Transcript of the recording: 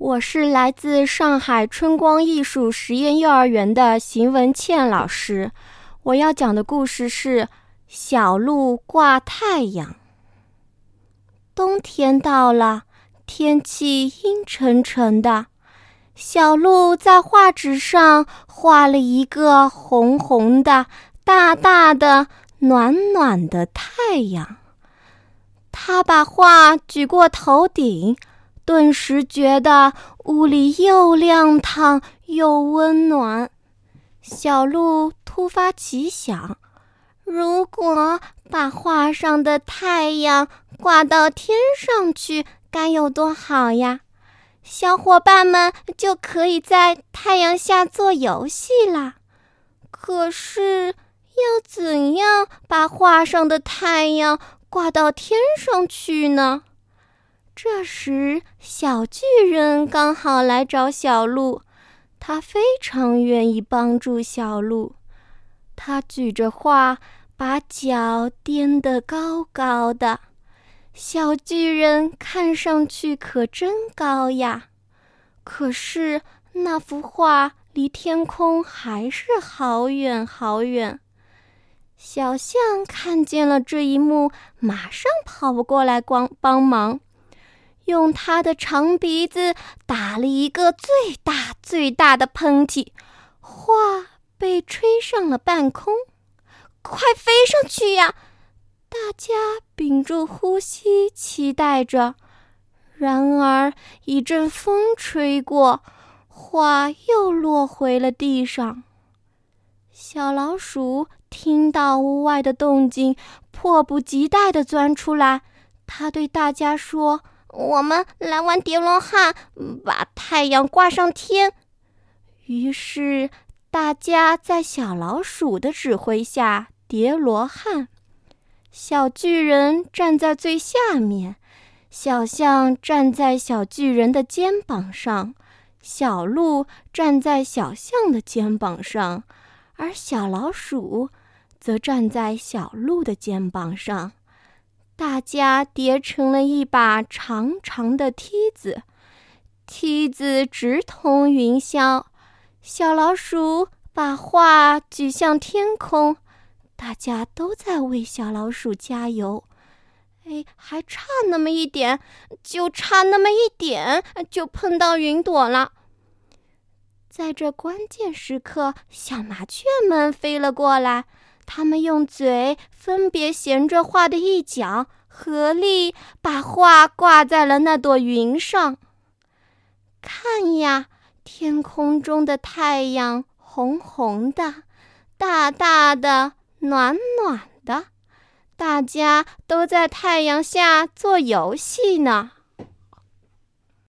我是来自上海春光艺术实验幼儿园的邢文倩老师。我要讲的故事是《小鹿挂太阳》。冬天到了，天气阴沉沉的。小鹿在画纸上画了一个红红的、大大的、暖暖的太阳。他把画举过头顶。顿时觉得屋里又亮堂又温暖。小鹿突发奇想：如果把画上的太阳挂到天上去，该有多好呀！小伙伴们就可以在太阳下做游戏啦。可是，要怎样把画上的太阳挂到天上去呢？这时，小巨人刚好来找小鹿，他非常愿意帮助小鹿。他举着画，把脚颠得高高的。小巨人看上去可真高呀！可是那幅画离天空还是好远好远。小象看见了这一幕，马上跑过来光帮忙。用他的长鼻子打了一个最大最大的喷嚏，画被吹上了半空。快飞上去呀！大家屏住呼吸，期待着。然而一阵风吹过，画又落回了地上。小老鼠听到屋外的动静，迫不及待地钻出来。它对大家说。我们来玩叠罗汉，把太阳挂上天。于是大家在小老鼠的指挥下叠罗汉。小巨人站在最下面，小象站在小巨人的肩膀上，小鹿站在小象的肩膀上，而小老鼠则站在小鹿的肩膀上。大家叠成了一把长长的梯子，梯子直通云霄。小老鼠把画举向天空，大家都在为小老鼠加油。哎，还差那么一点，就差那么一点，就碰到云朵了。在这关键时刻，小麻雀们飞了过来。他们用嘴分别衔着画的一角，合力把画挂在了那朵云上。看呀，天空中的太阳红红的，大大的，暖暖的，大家都在太阳下做游戏呢。